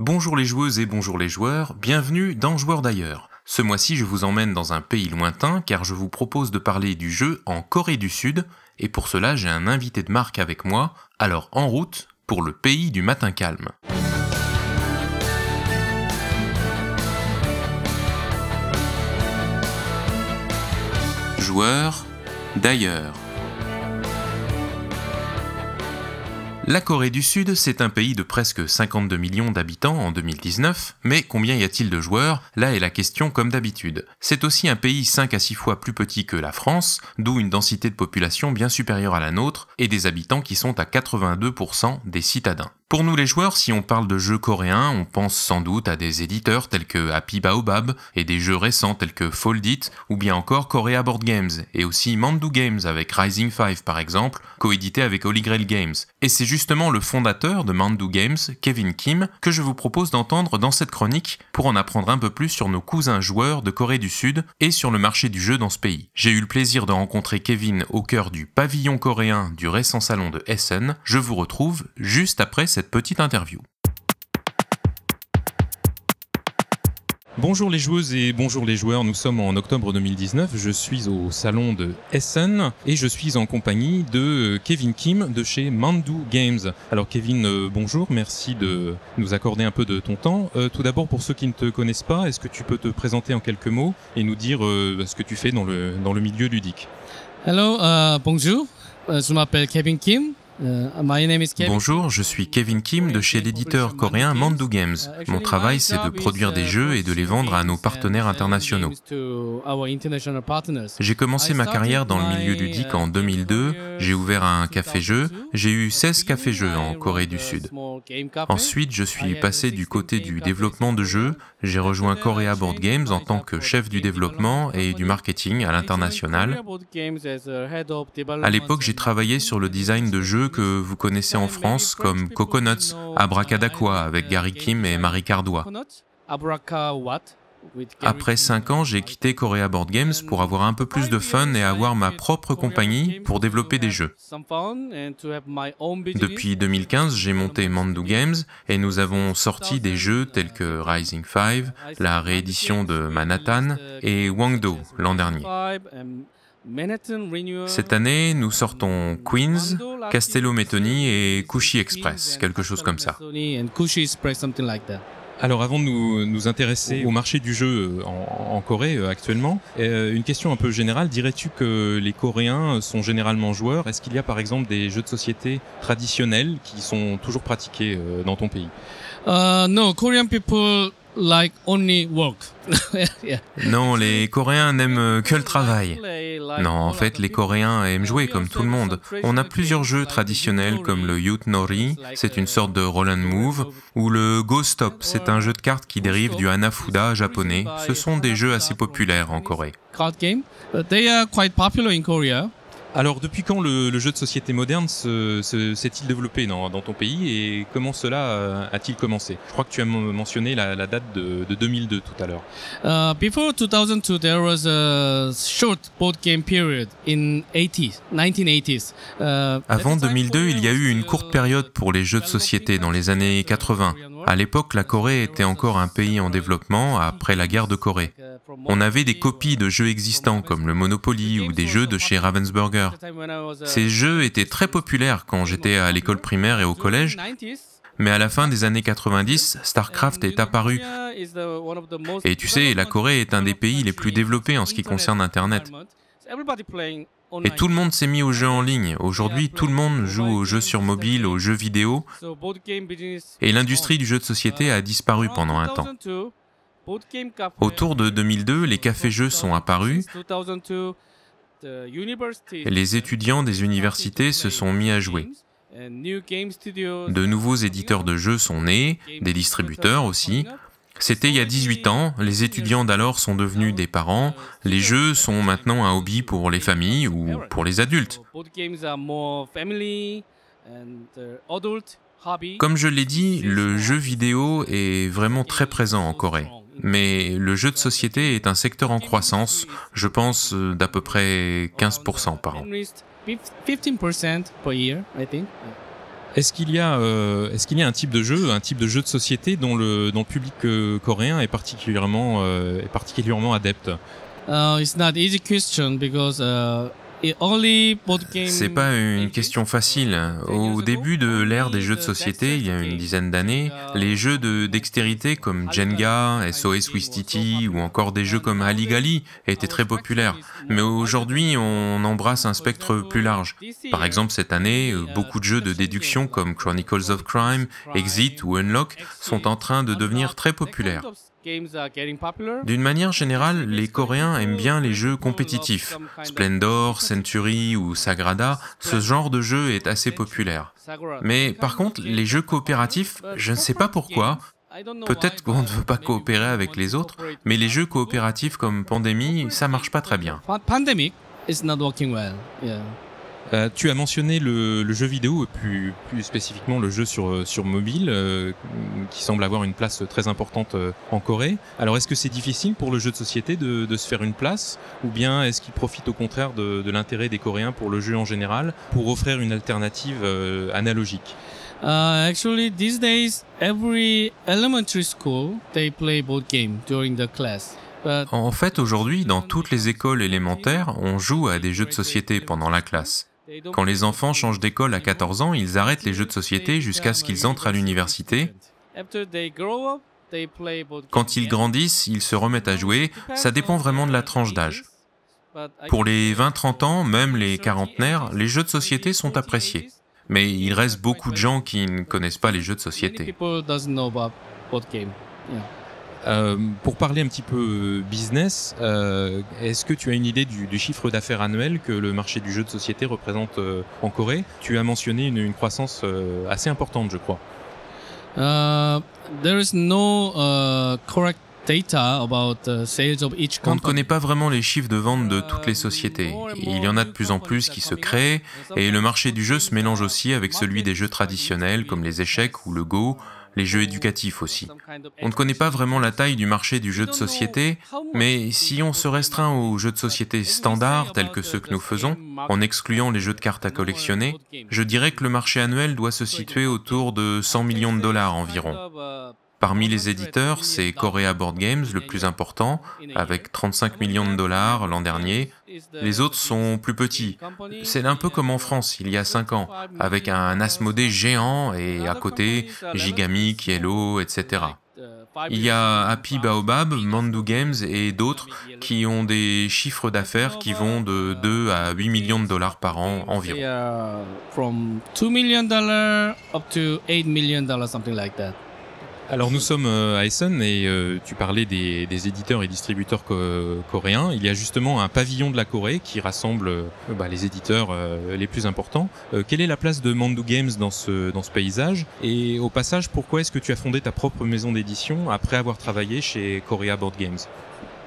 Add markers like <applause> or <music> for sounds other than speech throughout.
Bonjour les joueuses et bonjour les joueurs, bienvenue dans Joueurs d'ailleurs. Ce mois-ci, je vous emmène dans un pays lointain car je vous propose de parler du jeu en Corée du Sud et pour cela, j'ai un invité de marque avec moi, alors en route pour le pays du matin calme. Joueurs d'ailleurs. La Corée du Sud, c'est un pays de presque 52 millions d'habitants en 2019, mais combien y a-t-il de joueurs? Là est la question comme d'habitude. C'est aussi un pays 5 à 6 fois plus petit que la France, d'où une densité de population bien supérieure à la nôtre, et des habitants qui sont à 82% des citadins. Pour nous les joueurs, si on parle de jeux coréens, on pense sans doute à des éditeurs tels que Happy Baobab et des jeux récents tels que Foldit ou bien encore Korea Board Games et aussi Mandu Games avec Rising 5 par exemple, coédité avec Holy Grail Games. Et c'est justement le fondateur de Mandu Games, Kevin Kim, que je vous propose d'entendre dans cette chronique pour en apprendre un peu plus sur nos cousins joueurs de Corée du Sud et sur le marché du jeu dans ce pays. J'ai eu le plaisir de rencontrer Kevin au cœur du pavillon coréen du récent salon de Essen. Je vous retrouve juste après cette cette petite interview. Bonjour les joueuses et bonjour les joueurs, nous sommes en octobre 2019, je suis au salon de Essen et je suis en compagnie de Kevin Kim de chez Mandu Games. Alors Kevin, euh, bonjour, merci de nous accorder un peu de ton temps. Euh, tout d'abord pour ceux qui ne te connaissent pas, est-ce que tu peux te présenter en quelques mots et nous dire euh, ce que tu fais dans le, dans le milieu ludique? Hello, bonjour, je m'appelle Kevin Kim, Bonjour, je suis Kevin Kim de chez l'éditeur coréen Mandu Games. Mon travail, c'est de produire des jeux et de les vendre à nos partenaires internationaux. J'ai commencé ma carrière dans le milieu ludique en 2002, j'ai ouvert un café-jeu, j'ai eu 16 cafés-jeux en Corée du Sud. Ensuite, je suis passé du côté du développement de jeux, j'ai rejoint Korea Board Games en tant que chef du développement et du marketing à l'international. À l'époque, j'ai travaillé sur le design de jeux que vous connaissez en France comme Coconuts, Abracadaqua avec Gary Kim et Marie Cardois. Après 5 ans, j'ai quitté Korea Board Games pour avoir un peu plus de fun et avoir ma propre compagnie pour développer des jeux. Depuis 2015, j'ai monté Mandu Games et nous avons sorti des jeux tels que Rising 5, la réédition de Manhattan et Wangdo l'an dernier. Cette année, nous sortons Queens, Castello Metoni et Kushi Express, quelque chose comme ça. Alors avant de nous, intéresser au marché du jeu euh, en, Corée euh, actuellement, euh, une question un peu générale, dirais-tu que les Coréens sont généralement joueurs? Est-ce qu'il y a par exemple des jeux de société traditionnels qui sont toujours pratiqués dans ton pays? Non, Korean people like only work. <laughs> Non, les Coréens n'aiment que le travail. Non, en fait, les Coréens aiment jouer comme tout le monde. On a plusieurs jeux traditionnels comme le Youth Nori, c'est une sorte de roll and move, ou le Go Stop, c'est un jeu de cartes qui dérive du Hanafuda japonais. Ce sont des jeux assez populaires en Corée. They are quite popular in Korea. Alors, depuis quand le, jeu de société moderne s'est-il développé dans, ton pays et comment cela euh, a-t-il commencé? Je crois que tu as mentionné la, date de, 2002 tout à l'heure. Uh, before 2002, there was a short board game period in 80s, 1980s. Uh, Avant 2002, il y a eu une courte période pour les jeux de société dans les années 80. À l'époque, la Corée était encore un pays en développement après la guerre de Corée. On avait des copies de jeux existants comme le Monopoly ou des jeux de chez Ravensburger. Ces jeux étaient très populaires quand j'étais à l'école primaire et au collège, mais à la fin des années 90, StarCraft est apparu. Et tu sais, la Corée est un des pays les plus développés en ce qui concerne Internet. Et tout le monde s'est mis aux jeux en ligne. Aujourd'hui, tout le monde joue aux jeux sur mobile, aux jeux vidéo. Et l'industrie du jeu de société a disparu pendant un temps. Autour de 2002, les cafés-jeux sont apparus. Les étudiants des universités se sont mis à jouer. De nouveaux éditeurs de jeux sont nés, des distributeurs aussi. C'était il y a 18 ans, les étudiants d'alors sont devenus des parents, les jeux sont maintenant un hobby pour les familles ou pour les adultes. Comme je l'ai dit, le jeu vidéo est vraiment très présent en Corée. Mais le jeu de société est un secteur en croissance, je pense d'à peu près 15% par an. Est-ce qu'il y a, euh, est-ce qu'il y a un type de jeu, un type de jeu de société dont le, dont le public euh, coréen est particulièrement, euh, est particulièrement adepte? Uh, it's not easy question because uh, C'est pas une question facile. Au début de l'ère des jeux de société, il y a une dizaine d'années, les jeux de dextérité comme Jenga, SOS Wistiti ou encore des jeux comme Haligali étaient très populaires. Mais aujourd'hui, on embrasse un spectre plus large. Par exemple, cette année, beaucoup de jeux de déduction comme Chronicles of Crime, Exit ou Unlock sont en train de devenir très populaires. D'une manière générale, les Coréens aiment bien les jeux compétitifs. Splendor, Century ou Sagrada, ce genre de jeu est assez populaire. Mais par contre, les jeux coopératifs, je ne sais pas pourquoi, Peut-être qu'on ne veut pas coopérer avec les autres, mais les jeux coopératifs comme Pandémie, ça marche pas très bien. Euh, tu as mentionné le, jeu vidéo, plus, plus spécifiquement le jeu sur, euh, sur mobile, euh, qui semble avoir une place très importante en Corée. Alors est-ce que c'est difficile pour le jeu de société de, de se faire une place, ou bien est-ce qu'il profite au contraire de, de l'intérêt des Coréens pour le jeu en général, pour offrir une alternative analogique? Uh, actually, these days, every elementary school they play board game during the class. En fait, aujourd'hui, dans toutes les écoles élémentaires, on joue à des jeux de société pendant la classe. Quand les enfants changent d'école à 14 ans, ils arrêtent les jeux de société jusqu'à ce qu'ils entrent à l'université. Quand ils grandissent, ils se remettent à jouer, ça dépend vraiment de la tranche d'âge. Pour les 20-30 ans, même les quarantenaires, les jeux de société sont appréciés. Mais il reste beaucoup de gens qui ne connaissent pas les jeux de société. Euh, pour parler un petit peu euh, business, euh, est-ce que tu as une idée du, chiffre d'affaires annuel que le marché du jeu de société représente en Corée? Tu as mentionné une, croissance assez importante, je crois. there is no correct data about sales of each On ne connaît pas vraiment les chiffres de vente de toutes les sociétés. Il y en a de plus en plus qui se créent, et le marché du jeu se mélange aussi avec celui des jeux traditionnels comme les échecs ou le Go, les jeux éducatifs aussi. On ne connaît pas vraiment la taille du marché du jeu de société, mais si on se restreint aux jeux de société standards tels que ceux que nous faisons, en excluant les jeux de cartes à collectionner, je dirais que le marché annuel doit se situer autour de 100 millions de dollars environ. Parmi les éditeurs, c'est Korea Board Games le plus important, avec 35 millions de dollars l'an dernier. Les autres sont plus petits. C'est un peu comme en France, il y a 5 ans, avec un Asmodée géant et à côté Gigamic, Yellow, etc. Il y a Happy Baobab, Mandu Games et d'autres qui ont des chiffres d'affaires qui vont de 2 à 8 millions de dollars par an environ. Alors nous sommes euh, à Essen et euh, tu parlais des, éditeurs et distributeurs coréens. Il y a justement un pavillon de la Corée qui rassemble euh, bah, les éditeurs les plus importants. quelle est la place de Mandu Games dans ce, dans ce paysage? Et au passage, pourquoi est-ce que tu as fondé ta propre maison d'édition après avoir travaillé chez Korea Board Games?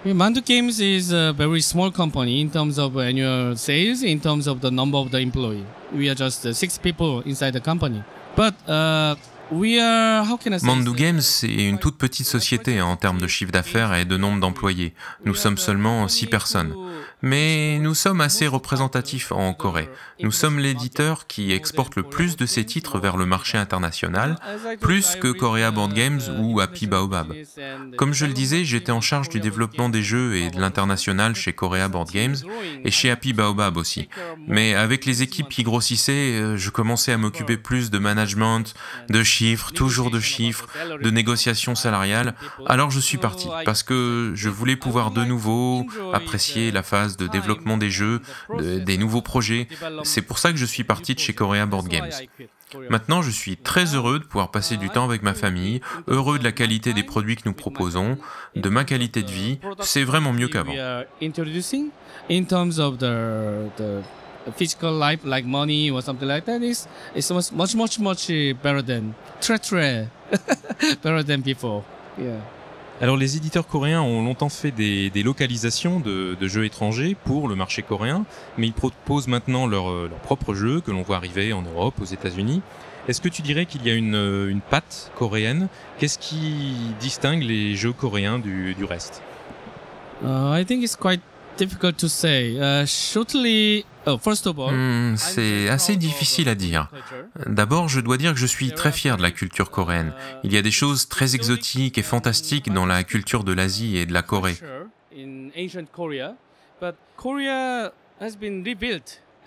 Mandu Games is a very small company in terms of annual sales, in terms of the number of the employees. We are just uh, six people inside the company. But uh, Mandu Games est une toute petite société en termes de chiffre d'affaires et de nombre d'employés. Nous sommes seulement six personnes. Mais nous sommes assez représentatifs en Corée. Nous sommes l'éditeur qui exporte le plus de ses titres vers le marché international, plus que Korea Board Games ou Happy Baobab. Comme je le disais, j'étais en charge du développement des jeux et de l'international chez Korea Board Games et chez Happy Baobab aussi. Mais avec les équipes qui grossissaient, euh, je commençais à m'occuper plus de management, de chiffres, toujours de chiffres, de négociations salariales. Alors je suis parti parce que je voulais pouvoir de nouveau apprécier la phase de développement des jeux, des nouveaux projets. C'est pour ça que je suis parti de chez Korea Board Games. Maintenant, je suis très heureux de pouvoir passer du temps avec ma famille, heureux de la qualité des produits que nous proposons, de ma qualité de vie. C'est vraiment mieux qu'avant. physical life like money or something like that is much much much better than <laughs> better than before. Yeah. Alors les éditeurs coréens ont longtemps fait des, localisations de, jeux étrangers pour le marché coréen, mais ils proposent maintenant leurs euh, leur propres jeux que l'on voit arriver en Europe, aux États-Unis. Est-ce que tu dirais qu'il y a une, euh, patte coréenne? Qu'est-ce qui distingue les jeux coréens du, reste? Uh, difficult to say. Uh, shortly, oh, first of all, Hmm, c'est assez difficile à dire. D'abord, je dois dire que je suis très fier de la culture coréenne. Il y a des choses très exotiques et fantastiques dans la culture de l'Asie et de la Corée.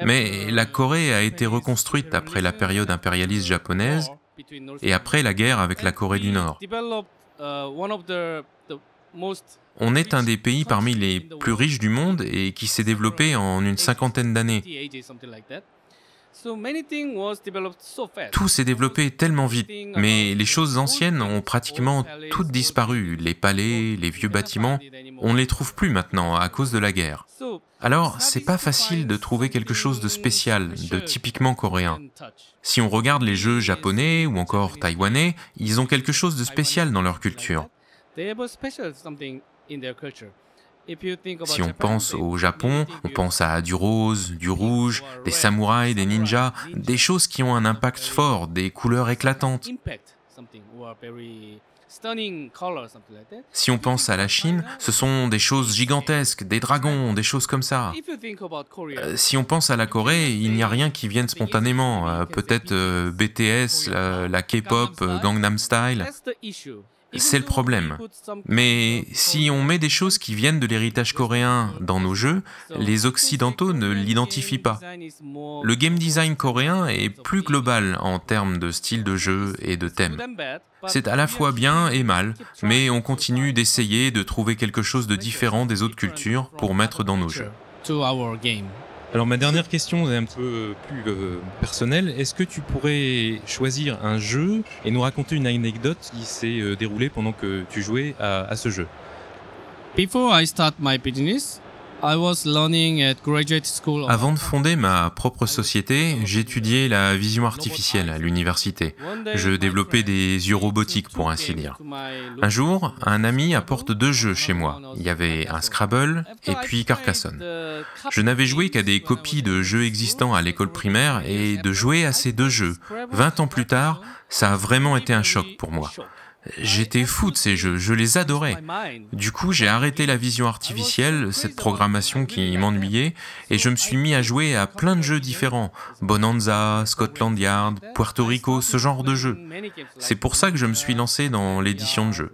Mais la Corée a été reconstruite après la période impérialiste japonaise et après la guerre avec la Corée du Nord. On est un des pays parmi les plus riches du monde et qui s'est développé en une cinquantaine d'années. Tout s'est développé tellement vite, mais les choses anciennes ont pratiquement toutes disparu. Les palais, les vieux bâtiments, on ne les trouve plus maintenant à cause de la guerre. Alors, c'est pas facile de trouver quelque chose de spécial, de typiquement coréen. Si on regarde les jeux japonais ou encore taïwanais, ils ont quelque chose de spécial dans leur culture. Si on pense au Japon, on pense à du rose, du rouge, des samouraïs, des ninjas, des choses qui ont un impact fort, des couleurs éclatantes. Si on pense à la Chine, ce sont des choses gigantesques, des dragons, des choses comme ça. Euh, Si on pense à la Corée, il n'y a rien qui vienne spontanément. Euh, Peut-être euh, BTS, la, la K-pop, Gangnam Style. C'est le problème. Mais si on met des choses qui viennent de l'héritage coréen dans nos jeux, les Occidentaux ne l'identifient pas. Le game design coréen est plus global en termes de style de jeu et de thème. C'est à la fois bien et mal, mais on continue d'essayer de trouver quelque chose de différent des autres cultures pour mettre dans nos jeux. Alors ma dernière question est un peu plus euh, personnelle. Est-ce que tu pourrais choisir un jeu et nous raconter une anecdote qui s'est euh, déroulée pendant que tu jouais à, à ce jeu? Before I start my business, Avant de fonder ma propre société, j'étudiais la vision artificielle à l'université. Je développais des yeux robotiques, pour ainsi dire. Un jour, un ami apporte deux jeux chez moi. Il y avait un Scrabble et puis Carcassonne. Je n'avais joué qu'à des copies de jeux existants à l'école primaire et de jouer à ces deux jeux, 20 ans plus tard, ça a vraiment été un choc pour moi. J'étais fou de ces jeux, je les adorais. Du coup, j'ai arrêté la vision artificielle, cette programmation qui m'ennuyait, et je me suis mis à jouer à plein de jeux différents. Bonanza, Scotland Yard, Puerto Rico, ce genre de jeux. C'est pour ça que je me suis lancé dans l'édition de jeux.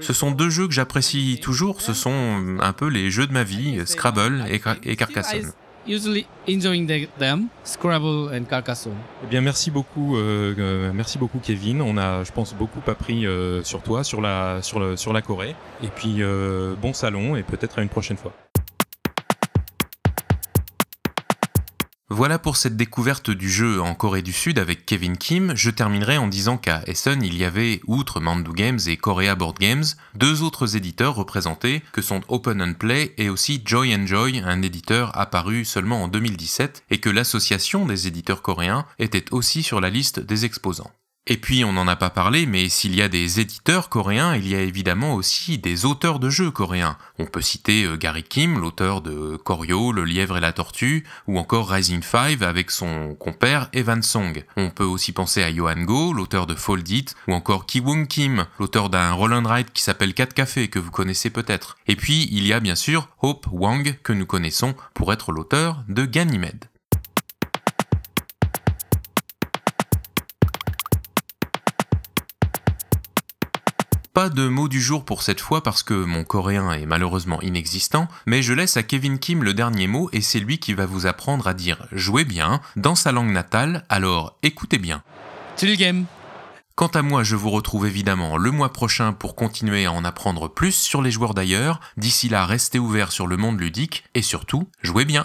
Ce sont deux jeux que j'apprécie toujours, ce sont un peu les jeux de ma vie, Scrabble et, et Carcassonne. Usually enjoying the- them, Scrabble and Carcassonne. Eh bien merci beaucoup, euh, euh, merci beaucoup Kevin. On a, je pense, beaucoup appris euh, sur toi, sur la, sur, le, sur la Corée. Et puis euh, bon salon et peut-être à une prochaine fois. Voilà pour cette découverte du jeu en Corée du Sud avec Kevin Kim. Je terminerai en disant qu'à Essen, il y avait, outre Mandu Games et Korea Board Games, deux autres éditeurs représentés que sont Open and Play et aussi Joy Enjoy, un éditeur apparu seulement en 2017 et que l'association des éditeurs coréens était aussi sur la liste des exposants. Et puis on n'en a pas parlé, mais s'il y a des éditeurs coréens, il y a évidemment aussi des auteurs de jeux coréens. On peut citer euh, Gary Kim, l'auteur de Koryo, Le lièvre et la tortue, ou encore Rising 5 avec son compère Evan Song. On peut aussi penser à Johan Go, l'auteur de Fold It, ou encore Ki-Woon Kim, l'auteur d'un roll and ride qui s'appelle 4 Café que vous connaissez peut-être. Et puis il y a bien sûr Hope Wang que nous connaissons pour être l'auteur de Ganymede. Pas de mot du jour pour cette fois parce que mon coréen est malheureusement inexistant, mais je laisse à Kevin Kim le dernier mot et c'est lui qui va vous apprendre à dire jouez bien dans sa langue natale, alors écoutez bien. 즐겜. Quant à moi, je vous retrouve évidemment le mois prochain pour continuer à en apprendre plus sur les joueurs d'ailleurs. D'ici là, restez ouverts sur le monde ludique et surtout, jouez bien.